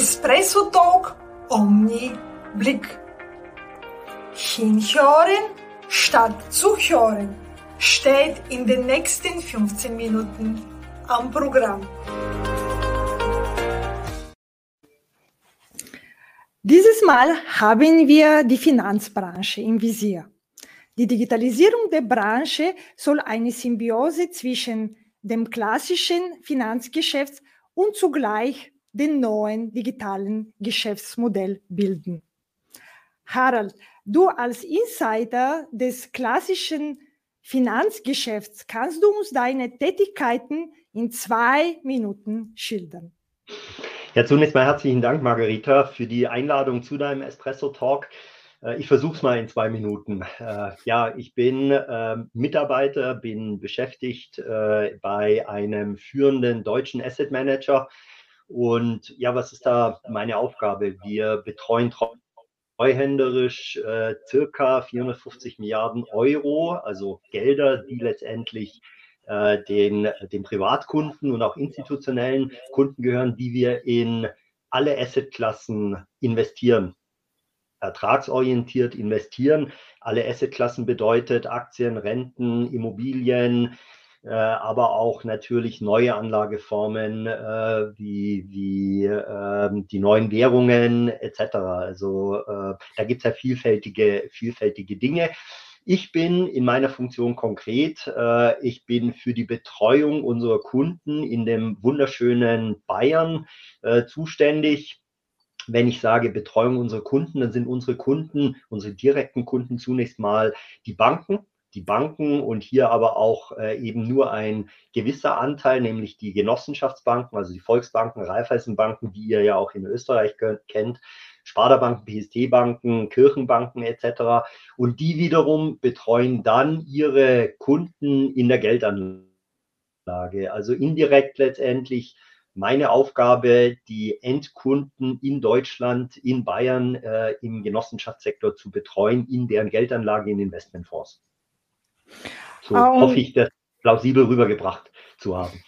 Espresso Talk Omni Blick. Hinhören statt zuhören steht in den nächsten 15 Minuten am Programm. Dieses Mal haben wir die Finanzbranche im Visier. Die Digitalisierung der Branche soll eine Symbiose zwischen dem klassischen Finanzgeschäft und zugleich den neuen digitalen Geschäftsmodell bilden. Harald, du als Insider des klassischen Finanzgeschäfts, kannst du uns deine Tätigkeiten in zwei Minuten schildern? Ja, zunächst mal herzlichen Dank, Margarita, für die Einladung zu deinem Espresso Talk. Äh, ich versuche es mal in zwei Minuten. Äh, ja, ich bin ähm, Mitarbeiter, bin beschäftigt äh, bei einem führenden deutschen Asset Manager und ja, was ist da meine Aufgabe? Wir betreuen treuhänderisch äh, circa 450 Milliarden Euro, also Gelder, die letztendlich äh, den, den Privatkunden und auch institutionellen Kunden gehören, die wir in alle Assetklassen investieren. Ertragsorientiert investieren. Alle Assetklassen bedeutet Aktien, Renten, Immobilien, äh, aber auch natürlich neue Anlageformen äh, wie, wie äh, die neuen Währungen etc. Also äh, da gibt es ja vielfältige, vielfältige Dinge. Ich bin in meiner Funktion konkret, äh, ich bin für die Betreuung unserer Kunden in dem wunderschönen Bayern äh, zuständig. Wenn ich sage Betreuung unserer Kunden, dann sind unsere Kunden, unsere direkten Kunden zunächst mal die Banken, die Banken und hier aber auch äh, eben nur ein gewisser Anteil, nämlich die Genossenschaftsbanken, also die Volksbanken, Raiffeisenbanken, die ihr ja auch in Österreich kennt, Sparda-Banken, PST-Banken, Kirchenbanken etc. Und die wiederum betreuen dann ihre Kunden in der Geldanlage. Also indirekt letztendlich meine Aufgabe, die Endkunden in Deutschland, in Bayern, äh, im Genossenschaftssektor zu betreuen, in deren Geldanlage in Investmentfonds. So um, hoffe ich, das plausibel rübergebracht zu haben.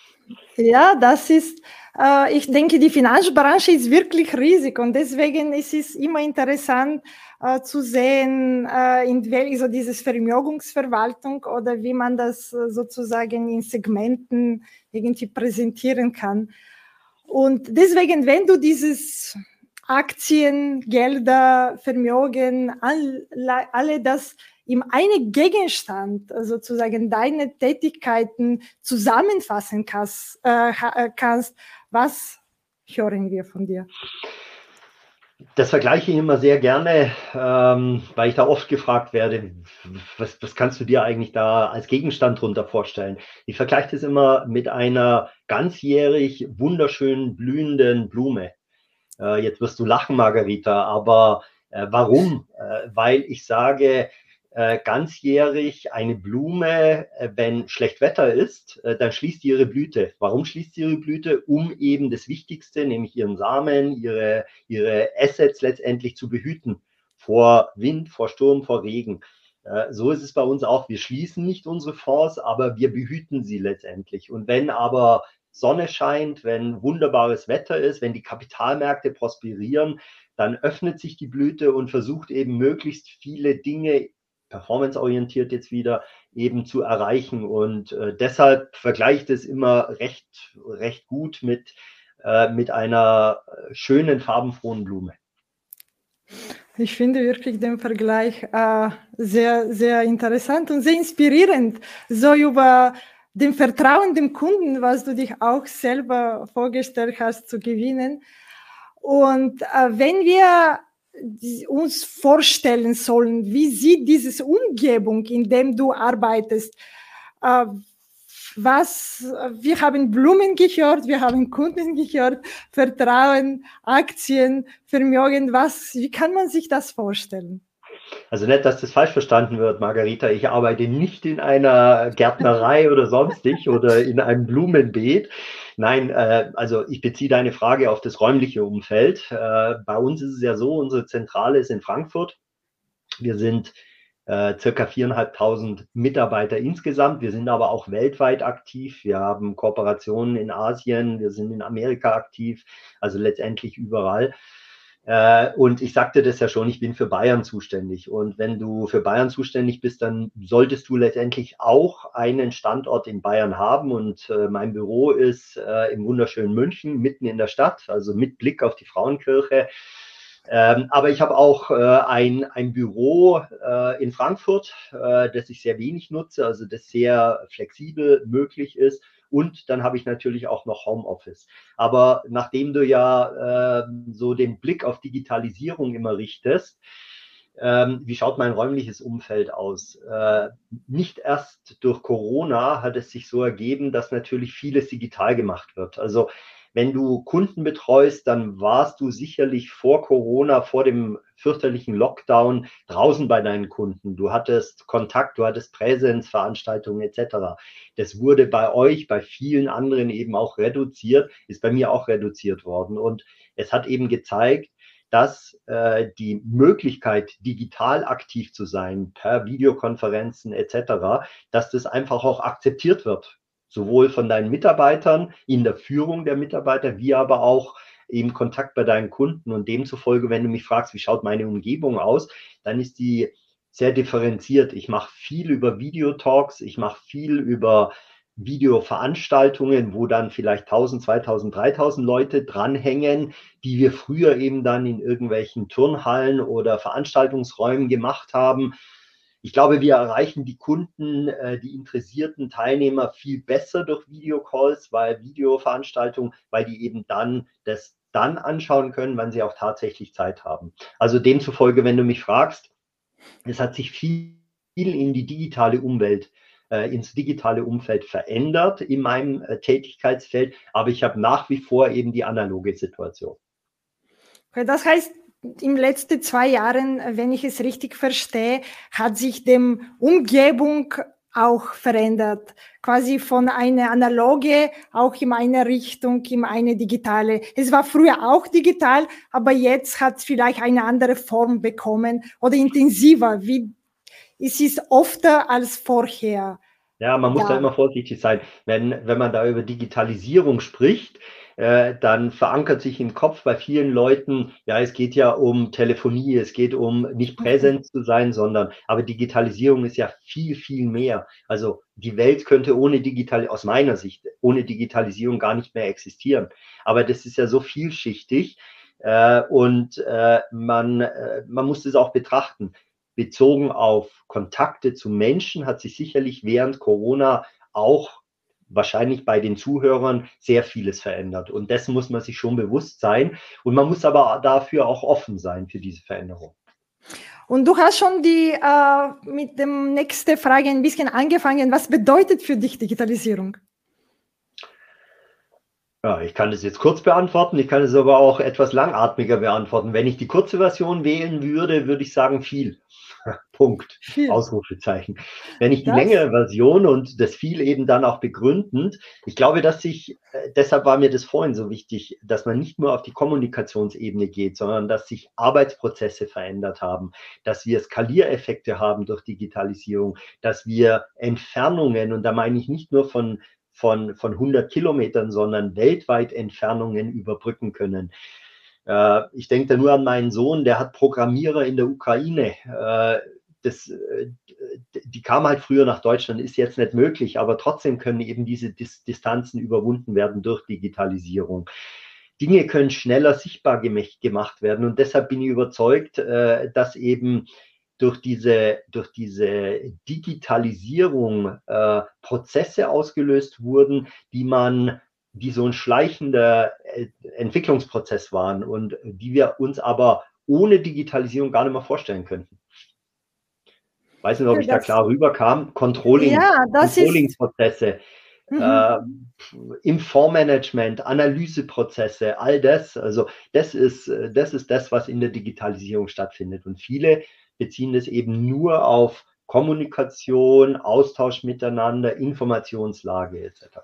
Ja, das ist, äh, ich denke, die Finanzbranche ist wirklich riesig und deswegen ist es immer interessant äh, zu sehen, äh, in welcher so dieses Vermögensverwaltung oder wie man das äh, sozusagen in Segmenten irgendwie präsentieren kann. Und deswegen, wenn du dieses Aktien, Gelder, Vermögen, all, alle das im einen Gegenstand sozusagen deine Tätigkeiten zusammenfassen kannst, äh, äh, kannst, was hören wir von dir? Das vergleiche ich immer sehr gerne, ähm, weil ich da oft gefragt werde, was, was kannst du dir eigentlich da als Gegenstand drunter vorstellen? Ich vergleiche das immer mit einer ganzjährig wunderschönen blühenden Blume. Äh, jetzt wirst du lachen, Margarita, aber äh, warum? Äh, weil ich sage, äh, ganzjährig eine Blume, äh, wenn schlecht Wetter ist, äh, dann schließt sie ihre Blüte. Warum schließt sie ihre Blüte? Um eben das Wichtigste, nämlich ihren Samen, ihre, ihre Assets letztendlich zu behüten vor Wind, vor Sturm, vor Regen. So ist es bei uns auch. Wir schließen nicht unsere Fonds, aber wir behüten sie letztendlich. Und wenn aber Sonne scheint, wenn wunderbares Wetter ist, wenn die Kapitalmärkte prosperieren, dann öffnet sich die Blüte und versucht eben möglichst viele Dinge performanceorientiert jetzt wieder eben zu erreichen. Und äh, deshalb vergleicht es immer recht, recht gut mit, äh, mit einer äh, schönen, farbenfrohen Blume. Ich finde wirklich den Vergleich äh, sehr, sehr interessant und sehr inspirierend, so über den Vertrauen dem Kunden, was du dich auch selber vorgestellt hast, zu gewinnen. Und äh, wenn wir uns vorstellen sollen, wie sieht diese Umgebung, in dem du arbeitest? Äh, was, wir haben Blumen gehört, wir haben Kunden gehört, Vertrauen, Aktien, Vermögen, was, wie kann man sich das vorstellen? Also nicht, dass das falsch verstanden wird, Margarita. Ich arbeite nicht in einer Gärtnerei oder sonstig oder in einem Blumenbeet. Nein, äh, also ich beziehe deine Frage auf das räumliche Umfeld. Äh, bei uns ist es ja so, unsere Zentrale ist in Frankfurt. Wir sind äh, circa viereinhalbtausend Mitarbeiter insgesamt. Wir sind aber auch weltweit aktiv. Wir haben Kooperationen in Asien, wir sind in Amerika aktiv, also letztendlich überall. Äh, und ich sagte das ja schon, ich bin für Bayern zuständig. Und wenn du für Bayern zuständig bist, dann solltest du letztendlich auch einen Standort in Bayern haben. Und äh, mein Büro ist äh, im wunderschönen München, mitten in der Stadt, also mit Blick auf die Frauenkirche. Ähm, aber ich habe auch ein, ein Büro in Frankfurt, das ich sehr wenig nutze, also das sehr flexibel möglich ist. Und dann habe ich natürlich auch noch Homeoffice. Aber nachdem du ja äh, so den Blick auf Digitalisierung immer richtest, ähm, wie schaut mein räumliches Umfeld aus? Äh, nicht erst durch Corona hat es sich so ergeben, dass natürlich vieles digital gemacht wird. Also wenn du Kunden betreust, dann warst du sicherlich vor Corona, vor dem fürchterlichen Lockdown draußen bei deinen Kunden. Du hattest Kontakt, du hattest Präsenzveranstaltungen etc. Das wurde bei euch, bei vielen anderen eben auch reduziert, ist bei mir auch reduziert worden. Und es hat eben gezeigt, dass äh, die Möglichkeit, digital aktiv zu sein, per Videokonferenzen etc., dass das einfach auch akzeptiert wird sowohl von deinen Mitarbeitern in der Führung der Mitarbeiter, wie aber auch im Kontakt bei deinen Kunden. Und demzufolge, wenn du mich fragst, wie schaut meine Umgebung aus, dann ist die sehr differenziert. Ich mache viel über Videotalks, ich mache viel über Videoveranstaltungen, wo dann vielleicht 1000, 2000, 3000 Leute dranhängen, die wir früher eben dann in irgendwelchen Turnhallen oder Veranstaltungsräumen gemacht haben ich glaube, wir erreichen die Kunden, äh, die interessierten Teilnehmer viel besser durch Videocalls, weil Videoveranstaltungen, weil die eben dann das dann anschauen können, wenn sie auch tatsächlich Zeit haben. Also demzufolge, wenn du mich fragst, es hat sich viel in die digitale Umwelt äh, ins digitale Umfeld verändert in meinem äh, Tätigkeitsfeld, aber ich habe nach wie vor eben die analoge Situation. Das heißt, in den letzten zwei Jahren, wenn ich es richtig verstehe, hat sich die Umgebung auch verändert. Quasi von einer analoge auch in eine Richtung, in eine digitale. Es war früher auch digital, aber jetzt hat es vielleicht eine andere Form bekommen oder intensiver. Wie, es ist öfter als vorher. Ja, man muss ja. da immer vorsichtig sein. Wenn, wenn man da über Digitalisierung spricht, äh, dann verankert sich im Kopf bei vielen Leuten, ja, es geht ja um Telefonie, es geht um nicht mhm. präsent zu sein, sondern, aber Digitalisierung ist ja viel, viel mehr. Also die Welt könnte ohne Digital, aus meiner Sicht, ohne Digitalisierung gar nicht mehr existieren. Aber das ist ja so vielschichtig äh, und äh, man, äh, man muss es auch betrachten. Bezogen auf Kontakte zu Menschen hat sich sicherlich während Corona auch wahrscheinlich bei den Zuhörern sehr vieles verändert. Und dessen muss man sich schon bewusst sein. Und man muss aber dafür auch offen sein für diese Veränderung. Und du hast schon die äh, mit dem nächsten Frage ein bisschen angefangen. Was bedeutet für dich Digitalisierung? Ja, ich kann das jetzt kurz beantworten, ich kann es aber auch etwas langatmiger beantworten. Wenn ich die kurze Version wählen würde, würde ich sagen viel. Punkt. Ausrufezeichen. Wenn ich die das? längere Version und das viel eben dann auch begründend, ich glaube, dass sich, äh, deshalb war mir das vorhin so wichtig, dass man nicht nur auf die Kommunikationsebene geht, sondern dass sich Arbeitsprozesse verändert haben, dass wir Skaliereffekte haben durch Digitalisierung, dass wir Entfernungen, und da meine ich nicht nur von von, von 100 Kilometern, sondern weltweit Entfernungen überbrücken können. Äh, ich denke da nur an meinen Sohn, der hat Programmierer in der Ukraine. Äh, das, äh, die kam halt früher nach Deutschland, ist jetzt nicht möglich, aber trotzdem können eben diese Dis Distanzen überwunden werden durch Digitalisierung. Dinge können schneller sichtbar gemacht werden und deshalb bin ich überzeugt, äh, dass eben durch diese, durch diese Digitalisierung äh, Prozesse ausgelöst wurden, die man die so ein schleichender äh, Entwicklungsprozess waren und die wir uns aber ohne Digitalisierung gar nicht mehr vorstellen könnten. Weiß nicht, ob ich da klar rüberkam. Controlling, ja, Controlling-Prozesse, mhm. äh, im Fondsmanagement, Analyseprozesse, all das. Also das ist, das ist das, was in der Digitalisierung stattfindet. Und viele beziehen das eben nur auf Kommunikation, Austausch miteinander, Informationslage etc.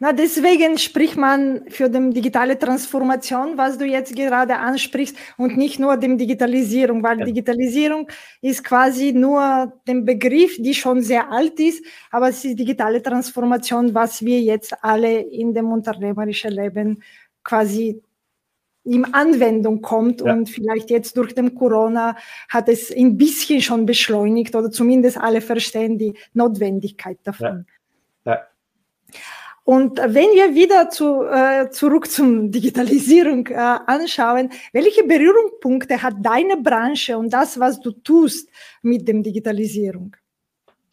Na, deswegen spricht man für die digitale Transformation, was du jetzt gerade ansprichst, und nicht nur dem Digitalisierung, weil ja. Digitalisierung ist quasi nur den Begriff, die schon sehr alt ist, aber es ist digitale Transformation, was wir jetzt alle in dem unternehmerischen Leben quasi in Anwendung kommt ja. und vielleicht jetzt durch den Corona hat es ein bisschen schon beschleunigt oder zumindest alle verstehen die Notwendigkeit davon. Ja. Ja. Und wenn wir wieder zu, äh, zurück zum Digitalisierung äh, anschauen, welche Berührungspunkte hat deine Branche und das, was du tust mit dem Digitalisierung?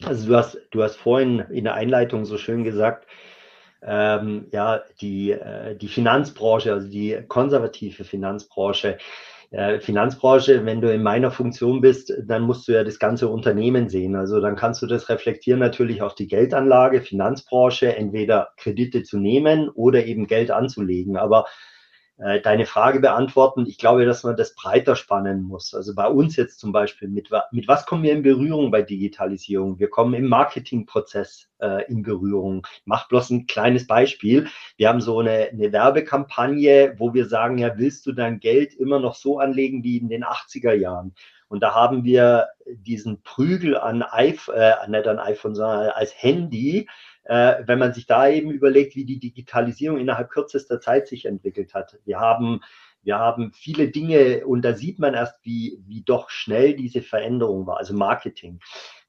Also du hast, du hast vorhin in der Einleitung so schön gesagt, ähm, ja, die, äh, die Finanzbranche, also die konservative Finanzbranche, äh, Finanzbranche, wenn du in meiner Funktion bist, dann musst du ja das ganze Unternehmen sehen. Also dann kannst du das reflektieren natürlich auf die Geldanlage, Finanzbranche, entweder Kredite zu nehmen oder eben Geld anzulegen. Aber äh, deine Frage beantworten. Ich glaube, dass man das breiter spannen muss. Also bei uns jetzt zum Beispiel, mit, mit was kommen wir in Berührung bei Digitalisierung? Wir kommen im Marketingprozess äh, in Berührung. Mach bloß ein kleines Beispiel. Wir haben so eine, eine Werbekampagne, wo wir sagen, ja, willst du dein Geld immer noch so anlegen wie in den 80er Jahren? Und da haben wir diesen Prügel an iPhone, äh, nicht an iPhone, sondern als Handy äh, wenn man sich da eben überlegt, wie die Digitalisierung innerhalb kürzester Zeit sich entwickelt hat. Wir haben, wir haben viele Dinge und da sieht man erst, wie, wie doch schnell diese Veränderung war, also Marketing.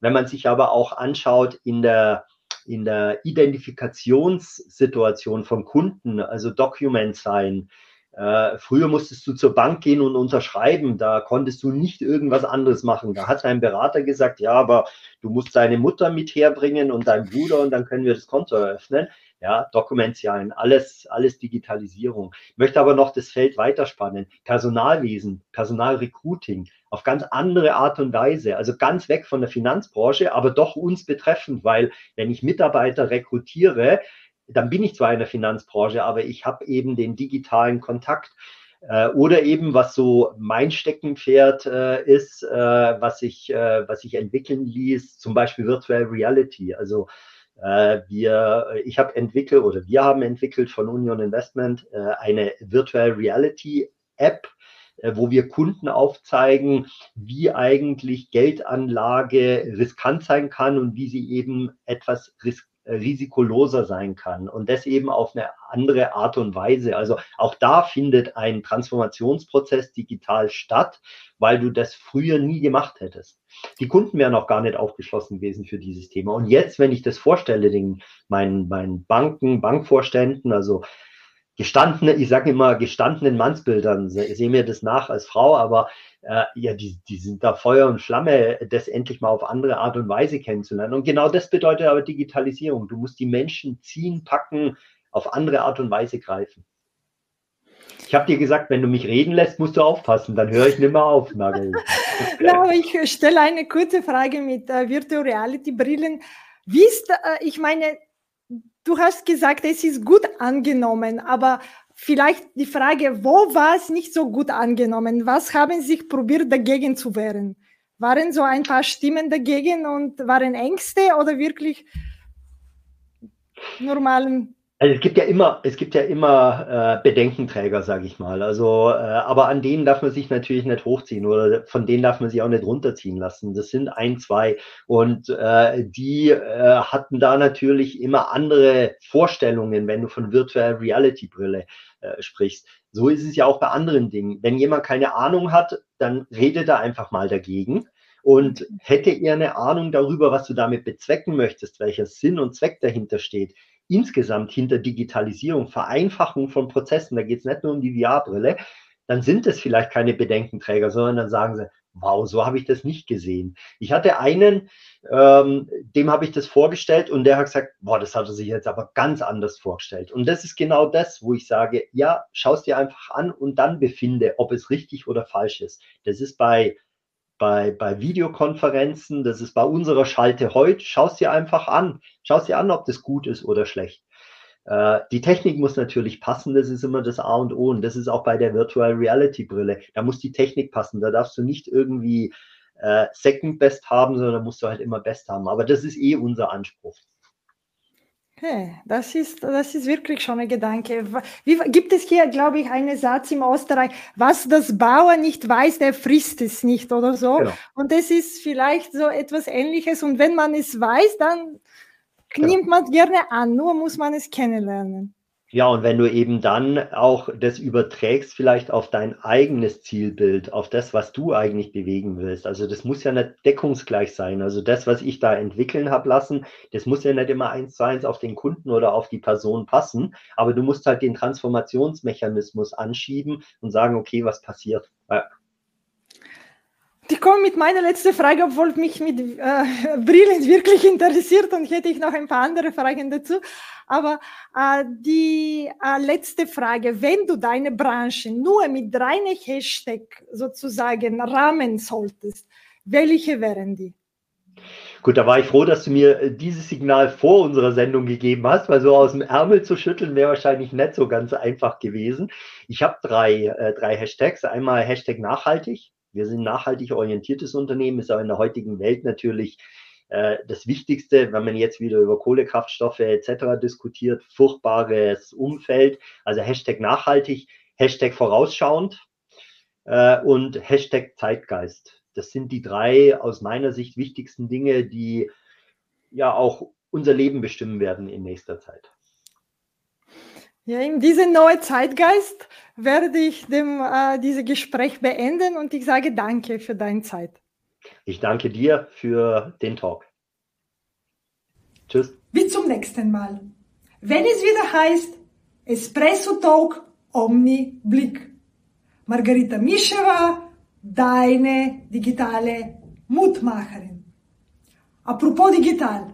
Wenn man sich aber auch anschaut in der, in der Identifikationssituation von Kunden, also Document Sign, äh, früher musstest du zur Bank gehen und unterschreiben, da konntest du nicht irgendwas anderes machen. Da hat dein Berater gesagt, ja, aber du musst deine Mutter mit herbringen und deinen Bruder und dann können wir das Konto eröffnen. Ja, Dokumentialen, alles, alles Digitalisierung. Ich möchte aber noch das Feld weiterspannen. Personalwesen, Personalrecruiting auf ganz andere Art und Weise. Also ganz weg von der Finanzbranche, aber doch uns betreffend, weil wenn ich Mitarbeiter rekrutiere, dann bin ich zwar in der Finanzbranche, aber ich habe eben den digitalen Kontakt. Äh, oder eben, was so mein Steckenpferd äh, ist, äh, was, ich, äh, was ich entwickeln ließ, zum Beispiel Virtual Reality. Also äh, wir, ich habe entwickelt oder wir haben entwickelt von Union Investment eine Virtual Reality App, wo wir Kunden aufzeigen, wie eigentlich Geldanlage riskant sein kann und wie sie eben etwas riskant risikoloser sein kann und das eben auf eine andere Art und Weise. Also auch da findet ein Transformationsprozess digital statt, weil du das früher nie gemacht hättest. Die Kunden wären auch gar nicht aufgeschlossen gewesen für dieses Thema. Und jetzt, wenn ich das vorstelle, den, meinen, meinen Banken, Bankvorständen, also gestandene, ich sage immer gestandenen Mannsbildern, sehe mir das nach als Frau, aber äh, ja, die, die sind da Feuer und Flamme, das endlich mal auf andere Art und Weise kennenzulernen. Und genau das bedeutet aber Digitalisierung. Du musst die Menschen ziehen, packen, auf andere Art und Weise greifen. Ich habe dir gesagt, wenn du mich reden lässt, musst du aufpassen, dann höre ich nicht mehr auf, ja, ich stelle eine kurze Frage mit äh, Virtual Reality Brillen. Wie ist, äh, ich meine, du hast gesagt, es ist gut angenommen, aber vielleicht die Frage, wo war es nicht so gut angenommen? Was haben Sie probiert dagegen zu wehren? Waren so ein paar Stimmen dagegen und waren Ängste oder wirklich normalen also es gibt ja immer, es gibt ja immer äh, Bedenkenträger, sage ich mal. Also, äh, aber an denen darf man sich natürlich nicht hochziehen oder von denen darf man sich auch nicht runterziehen lassen. Das sind ein, zwei und äh, die äh, hatten da natürlich immer andere Vorstellungen, wenn du von Virtual Reality Brille äh, sprichst. So ist es ja auch bei anderen Dingen. Wenn jemand keine Ahnung hat, dann redet er einfach mal dagegen. Und hätte er eine Ahnung darüber, was du damit bezwecken möchtest, welcher Sinn und Zweck dahinter steht, insgesamt hinter Digitalisierung, Vereinfachung von Prozessen, da geht es nicht nur um die VR-Brille, dann sind es vielleicht keine Bedenkenträger, sondern dann sagen sie, wow, so habe ich das nicht gesehen. Ich hatte einen, ähm, dem habe ich das vorgestellt und der hat gesagt, boah, das hat er sich jetzt aber ganz anders vorgestellt. Und das ist genau das, wo ich sage, ja, schau es dir einfach an und dann befinde, ob es richtig oder falsch ist. Das ist bei bei, bei Videokonferenzen, das ist bei unserer Schalte heute, schau es dir einfach an. Schau es dir an, ob das gut ist oder schlecht. Äh, die Technik muss natürlich passen, das ist immer das A und O. Und das ist auch bei der Virtual Reality Brille. Da muss die Technik passen. Da darfst du nicht irgendwie äh, Second Best haben, sondern da musst du halt immer Best haben. Aber das ist eh unser Anspruch. Okay, das ist, das ist wirklich schon ein Gedanke. Wie, gibt es hier, glaube ich, einen Satz im Österreich, was das Bauer nicht weiß, der frisst es nicht oder so. Genau. Und das ist vielleicht so etwas Ähnliches. Und wenn man es weiß, dann genau. nimmt man gerne an, nur muss man es kennenlernen. Ja, und wenn du eben dann auch das überträgst, vielleicht auf dein eigenes Zielbild, auf das, was du eigentlich bewegen willst. Also das muss ja nicht deckungsgleich sein. Also das, was ich da entwickeln habe lassen, das muss ja nicht immer eins zu eins auf den Kunden oder auf die Person passen. Aber du musst halt den Transformationsmechanismus anschieben und sagen, okay, was passiert? Ich komme mit meiner letzten Frage, obwohl mich mit äh, Brillen wirklich interessiert und hätte ich noch ein paar andere Fragen dazu. Aber äh, die äh, letzte Frage, wenn du deine Branche nur mit drei Hashtag sozusagen rahmen solltest, welche wären die? Gut, da war ich froh, dass du mir äh, dieses Signal vor unserer Sendung gegeben hast, weil so aus dem Ärmel zu schütteln wäre wahrscheinlich nicht so ganz einfach gewesen. Ich habe drei, äh, drei Hashtags. Einmal Hashtag nachhaltig. Wir sind nachhaltig orientiertes Unternehmen, ist auch in der heutigen Welt natürlich äh, das Wichtigste, wenn man jetzt wieder über Kohlekraftstoffe etc. diskutiert, furchtbares Umfeld, also Hashtag nachhaltig, Hashtag vorausschauend äh, und Hashtag Zeitgeist. Das sind die drei aus meiner Sicht wichtigsten Dinge, die ja auch unser Leben bestimmen werden in nächster Zeit. Ja, in diesem neuen Zeitgeist werde ich dem, äh, dieses Gespräch beenden und ich sage danke für deine Zeit. Ich danke dir für den Talk. Tschüss. Bis zum nächsten Mal. Wenn es wieder heißt Espresso Talk Omni Blick. Margarita Mischewa, deine digitale Mutmacherin. Apropos digital.